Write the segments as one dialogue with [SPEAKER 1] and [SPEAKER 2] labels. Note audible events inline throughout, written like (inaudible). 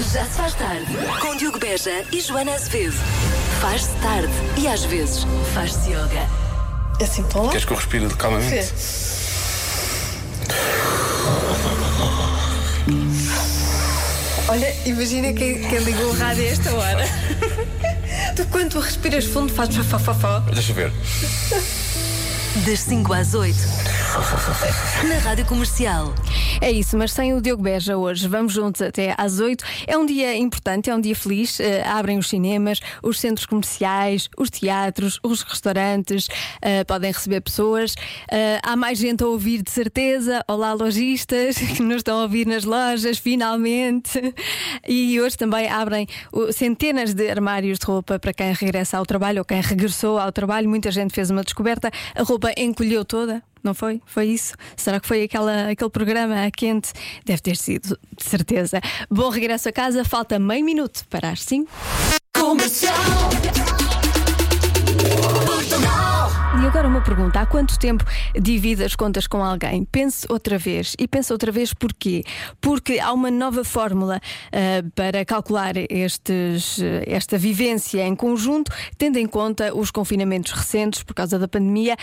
[SPEAKER 1] Já se faz tarde. Com Diogo Beja e Joana Azevedo. Faz-se tarde e às vezes faz-se yoga.
[SPEAKER 2] Assim, estão lá?
[SPEAKER 3] Queres que eu respire calmamente?
[SPEAKER 2] Olha, imagina quem, quem ligou o rádio a esta hora. (laughs) tu, quando tu respiras fundo, fazes fafafafó.
[SPEAKER 3] Deixa eu ver.
[SPEAKER 1] Das 5 às 8. (laughs) Na Rádio Comercial.
[SPEAKER 2] É isso, mas sem o Diogo Beja hoje. Vamos juntos até às 8. É um dia importante, é um dia feliz. Eh, abrem os cinemas, os centros comerciais, os teatros, os restaurantes, eh, podem receber pessoas. Eh, há mais gente a ouvir, de certeza. Olá, lojistas (laughs) que nos estão a ouvir nas lojas, finalmente. E hoje também abrem centenas de armários de roupa para quem regressa ao trabalho ou quem regressou ao trabalho. Muita gente fez uma descoberta. A roupa encolheu toda. Não foi? Foi isso? Será que foi aquela, aquele programa quente? Deve ter sido, de certeza. Bom regresso a casa, falta meio minuto para as 5. E agora uma pergunta: há quanto tempo divide as contas com alguém? Pense outra vez. E pense outra vez porquê? Porque há uma nova fórmula ah, para calcular estes, eh, esta vivência em conjunto, tendo em conta os confinamentos recentes por causa da pandemia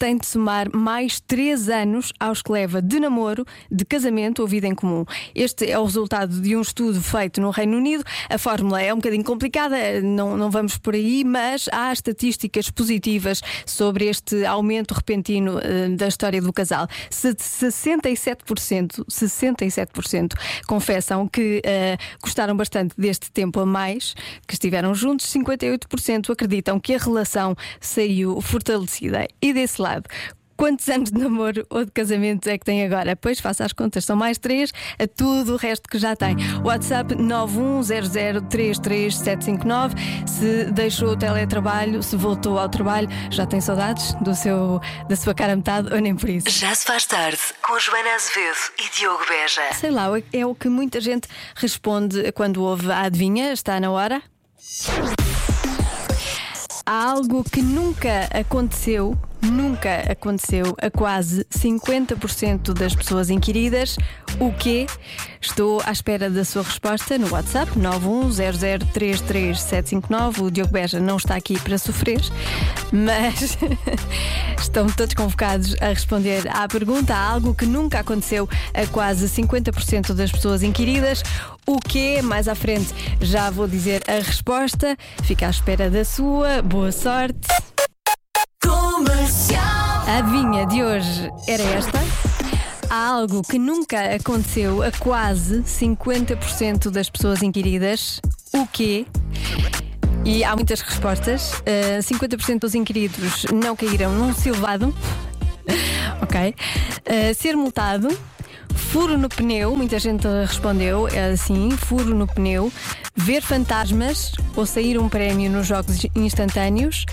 [SPEAKER 2] tem de somar mais 3 anos aos que leva de namoro, de casamento ou vida em comum. Este é o resultado de um estudo feito no Reino Unido. A fórmula é um bocadinho complicada, não, não vamos por aí, mas há estatísticas positivas sobre este aumento repentino eh, da história do casal. Se 67%, 67% confessam que eh, gostaram bastante deste tempo a mais, que estiveram juntos, 58% acreditam que a relação saiu fortalecida. E desse lado, Quantos anos de namoro ou de casamento é que tem agora? Pois faça as contas, são mais três a tudo o resto que já tem. WhatsApp 910033759. Se deixou o teletrabalho, se voltou ao trabalho, já tem saudades do seu, da sua cara metade ou nem por isso?
[SPEAKER 1] Já se faz tarde. Com Joana Azevedo e Diogo Beja.
[SPEAKER 2] Sei lá, é o que muita gente responde quando ouve a adivinha. Está na hora? Há algo que nunca aconteceu, nunca aconteceu a quase 50% das pessoas inquiridas. O quê? Estou à espera da sua resposta no WhatsApp 910033759. O Diogo Beja não está aqui para sofrer, mas (laughs) estão todos convocados a responder à pergunta. Há algo que nunca aconteceu a quase 50% das pessoas inquiridas. O quê? Mais à frente já vou dizer a resposta. Fica à espera da sua. Boa sorte. A adivinha de hoje era esta. Há algo que nunca aconteceu a quase 50% das pessoas inquiridas. O quê? E há muitas respostas. Uh, 50% dos inquiridos não caíram num silvado. (laughs) ok. Uh, ser multado. Furo no pneu, muita gente respondeu é assim: furo no pneu, ver fantasmas ou sair um prémio nos jogos instantâneos.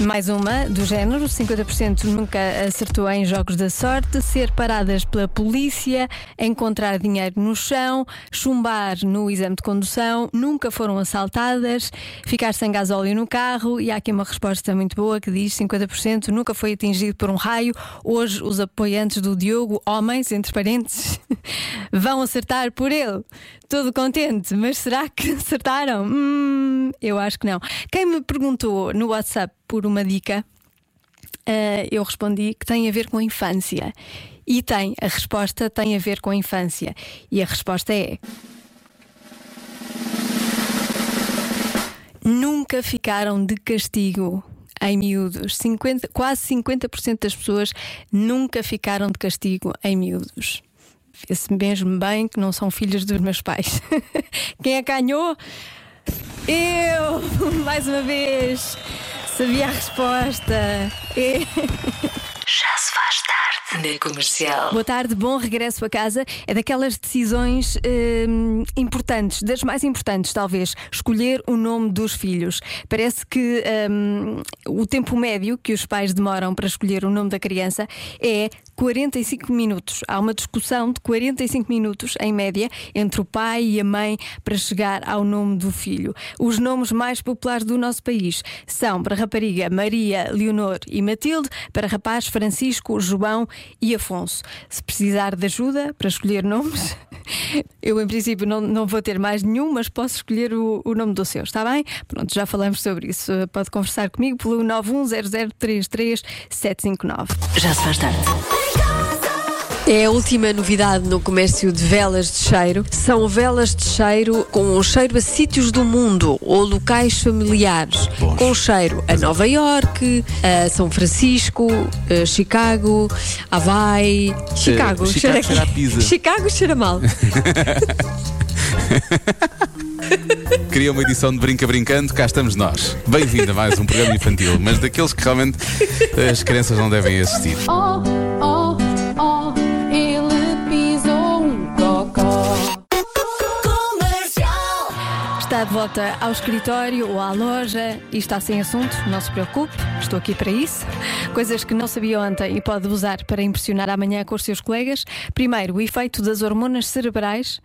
[SPEAKER 2] Mais uma do género: 50% nunca acertou em jogos da sorte, ser paradas pela polícia, encontrar dinheiro no chão, chumbar no exame de condução, nunca foram assaltadas, ficar sem gasóleo no carro. E há aqui uma resposta muito boa que diz: 50% nunca foi atingido por um raio. Hoje, os apoiantes do Diogo, homens, entre parênteses, (laughs) vão acertar por ele. Todo contente, mas será que (laughs) acertaram? Hum, eu acho que não. Quem me perguntou no WhatsApp por uma dica, uh, eu respondi que tem a ver com a infância. E tem, a resposta tem a ver com a infância. E a resposta é. Nunca ficaram de castigo em miúdos. 50, quase 50% das pessoas nunca ficaram de castigo em miúdos. Vê-se mesmo bem que não são filhos dos meus pais. (laughs) Quem é que ganhou? Eu! (laughs) Mais uma vez! Sabia a resposta! É.
[SPEAKER 1] Já se faz tarde. Na comercial.
[SPEAKER 2] Boa tarde, bom regresso a casa. É daquelas decisões hum, importantes, das mais importantes, talvez, escolher o nome dos filhos. Parece que hum, o tempo médio que os pais demoram para escolher o nome da criança é 45 minutos. Há uma discussão de 45 minutos, em média, entre o pai e a mãe para chegar ao nome do filho. Os nomes mais populares do nosso país são para rapariga Maria, Leonor e Matilde, para rapaz Francisco, João e Afonso. Se precisar de ajuda para escolher nomes, (laughs) eu em princípio não, não vou ter mais nenhum, mas posso escolher o, o nome do seu, está bem? Pronto, já falamos sobre isso. Pode conversar comigo pelo 910033759.
[SPEAKER 1] Já se faz tarde.
[SPEAKER 3] É a última novidade no comércio de velas de cheiro. São velas de cheiro com um cheiro a sítios do mundo ou locais familiares.
[SPEAKER 4] Bons.
[SPEAKER 3] Com cheiro a Nova York, a São Francisco, a Chicago, Hawaii. Chicago,
[SPEAKER 4] Chicago cheira a pizza. (laughs)
[SPEAKER 3] Chicago cheira mal. (laughs)
[SPEAKER 4] Queria uma edição de Brinca Brincando, cá estamos nós. Bem-vindo a mais um programa infantil, mas daqueles que realmente as crianças não devem assistir.
[SPEAKER 5] Oh,
[SPEAKER 2] volta ao escritório ou à loja e está sem assunto, não se preocupe, estou aqui para isso. Coisas que não sabia ontem e pode usar para impressionar amanhã com os seus colegas. Primeiro, o efeito das hormonas cerebrais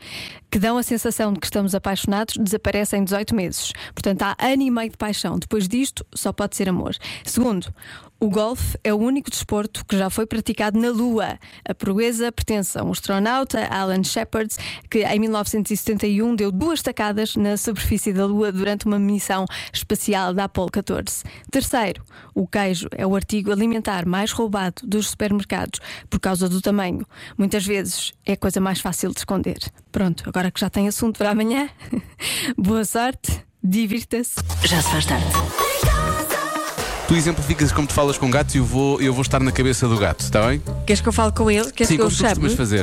[SPEAKER 2] que dão a sensação de que estamos apaixonados desaparece em 18 meses. Portanto, há ano e meio de paixão. Depois disto, só pode ser amor. Segundo, o golfe é o único desporto que já foi praticado na Lua. A proeza pertence a um astronauta, Alan Shepard, que em 1971 deu duas tacadas na superfície da Lua durante uma missão espacial da Apollo 14. Terceiro, o queijo é o artigo alimentar mais roubado dos supermercados por causa do tamanho. Muitas vezes é a coisa mais fácil de esconder. Pronto, agora que já tem assunto para amanhã, (laughs) boa sorte, divirta-se.
[SPEAKER 1] Já se faz tarde.
[SPEAKER 4] Tu exemplificas como tu falas com gatos e eu vou, eu vou estar na cabeça do gato, está bem?
[SPEAKER 3] Queres que eu fale com ele? Queres
[SPEAKER 4] Sim,
[SPEAKER 3] que eu
[SPEAKER 4] como tu costumas
[SPEAKER 3] chame?
[SPEAKER 4] fazer.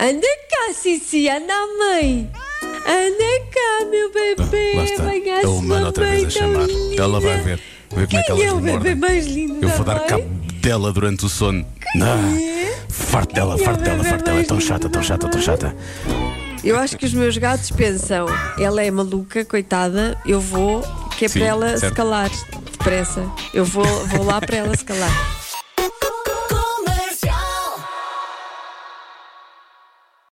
[SPEAKER 3] Anda cá, Cici, anda mãe. Anda cá, meu bebê.
[SPEAKER 4] Lá está. É o humano outra vez a chamar. Ela vai ver. Ver como é que
[SPEAKER 3] Quem é o bebê mais lindo
[SPEAKER 4] Eu
[SPEAKER 3] da
[SPEAKER 4] vou dar
[SPEAKER 3] mãe?
[SPEAKER 4] cabo dela durante o sono. Ah, farto dela,
[SPEAKER 3] Quem é
[SPEAKER 4] farto dela, farto dela. É tão chata, tão chata, tão chata.
[SPEAKER 3] Eu acho que os meus gatos pensam, ela é maluca, coitada, eu vou, que é
[SPEAKER 4] Sim,
[SPEAKER 3] para ela se
[SPEAKER 4] certo.
[SPEAKER 3] calar depressa. Eu vou, vou lá para ela se calar.